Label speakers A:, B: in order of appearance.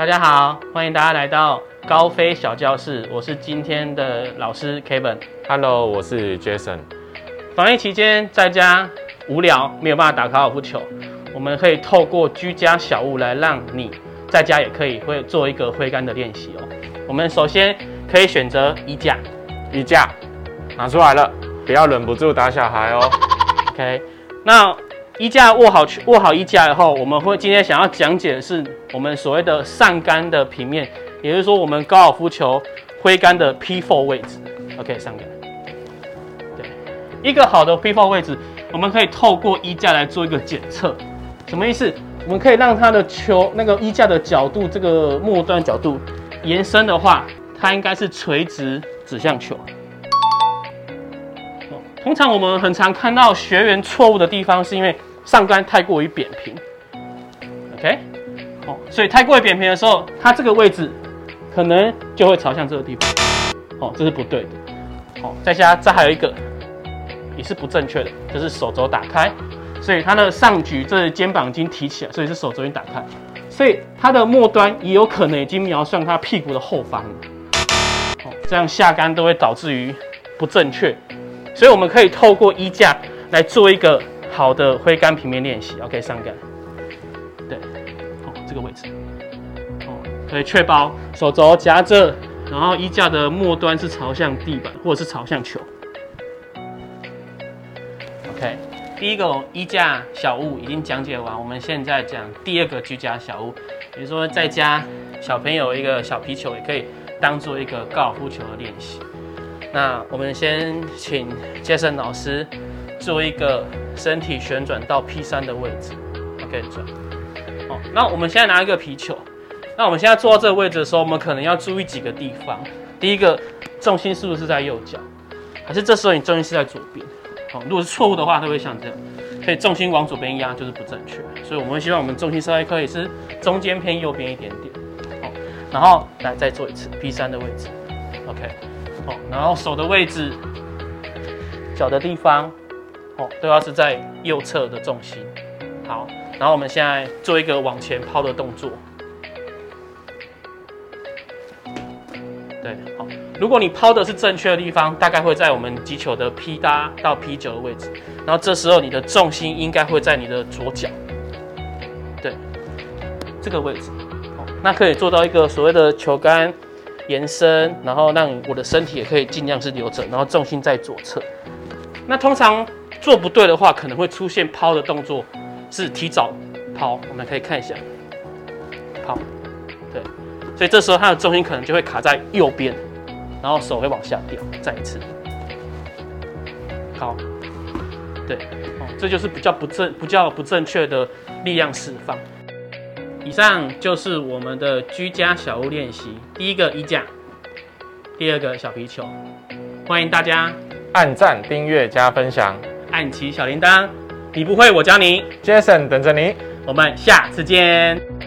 A: 大家好，欢迎大家来到高飞小教室，我是今天的老师 Kevin。
B: Hello，我是 Jason。
A: 防疫期间在家无聊，没有办法打高尔夫球，我们可以透过居家小物来让你在家也可以会做一个挥杆的练习哦。我们首先可以选择衣架
B: 衣架拿出来了，不要忍不住打小孩哦。
A: ，OK。那衣架握好握好衣架以后，我们会今天想要讲解的是我们所谓的上杆的平面，也就是说我们高尔夫球挥杆的 P4 位置。OK，上杆。对，一个好的 P4 位置，我们可以透过衣架来做一个检测。什么意思？我们可以让它的球那个衣架的角度，这个末端角度延伸的话，它应该是垂直指向球。通常我们很常看到学员错误的地方，是因为上杆太过于扁平。OK，哦，所以太过于扁平的时候，它这个位置可能就会朝向这个地方。哦，这是不对的。哦，再加这还有一个也是不正确的，就是手肘打开，所以它的上举这肩膀已经提起来，所以是手肘已经打开，所以它的末端也有可能已经瞄向它屁股的后方了。哦，这样下杆都会导致于不正确，所以我们可以透过衣架来做一个好的挥杆平面练习。OK，上杆，对，哦，这个位置，哦，可以确保手肘夹着，然后衣架的末端是朝向地板或者是朝向球。OK，第一个衣架小物已经讲解完，我们现在讲第二个居家小物，比如说在家小朋友一个小皮球也可以当做一个高尔夫球的练习。那我们先请杰森老师做一个身体旋转到 P 三的位置，OK 转。哦，那我们现在拿一个皮球，那我们现在坐到这个位置的时候，我们可能要注意几个地方。第一个，重心是不是在右脚，还是这时候你重心是在左边？好，如果是错误的话，它会像这样，所以重心往左边压就是不正确。所以我们会希望我们重心稍微可以是中间偏右边一点点。好，然后来再做一次 P 三的位置，OK。哦，然后手的位置、脚的地方，哦，都要是在右侧的重心。好，然后我们现在做一个往前抛的动作。对，好，如果你抛的是正确的地方，大概会在我们击球的 P 八到 P 九的位置，然后这时候你的重心应该会在你的左脚，对，这个位置，哦，那可以做到一个所谓的球杆延伸，然后让我的身体也可以尽量是留着，然后重心在左侧。那通常做不对的话，可能会出现抛的动作是提早抛，我们可以看一下，抛，对，所以这时候它的重心可能就会卡在右边，然后手会往下掉，再一次，好，对，哦，这就是比较不正、比较不正确的力量释放。以上就是我们的居家小屋练习，第一个衣架，第二个小皮球，欢迎大家
B: 按赞、订阅、加分享。
A: 按起小铃铛，你不会我教你
B: ，，Jason 等着你。
A: 我们下次见。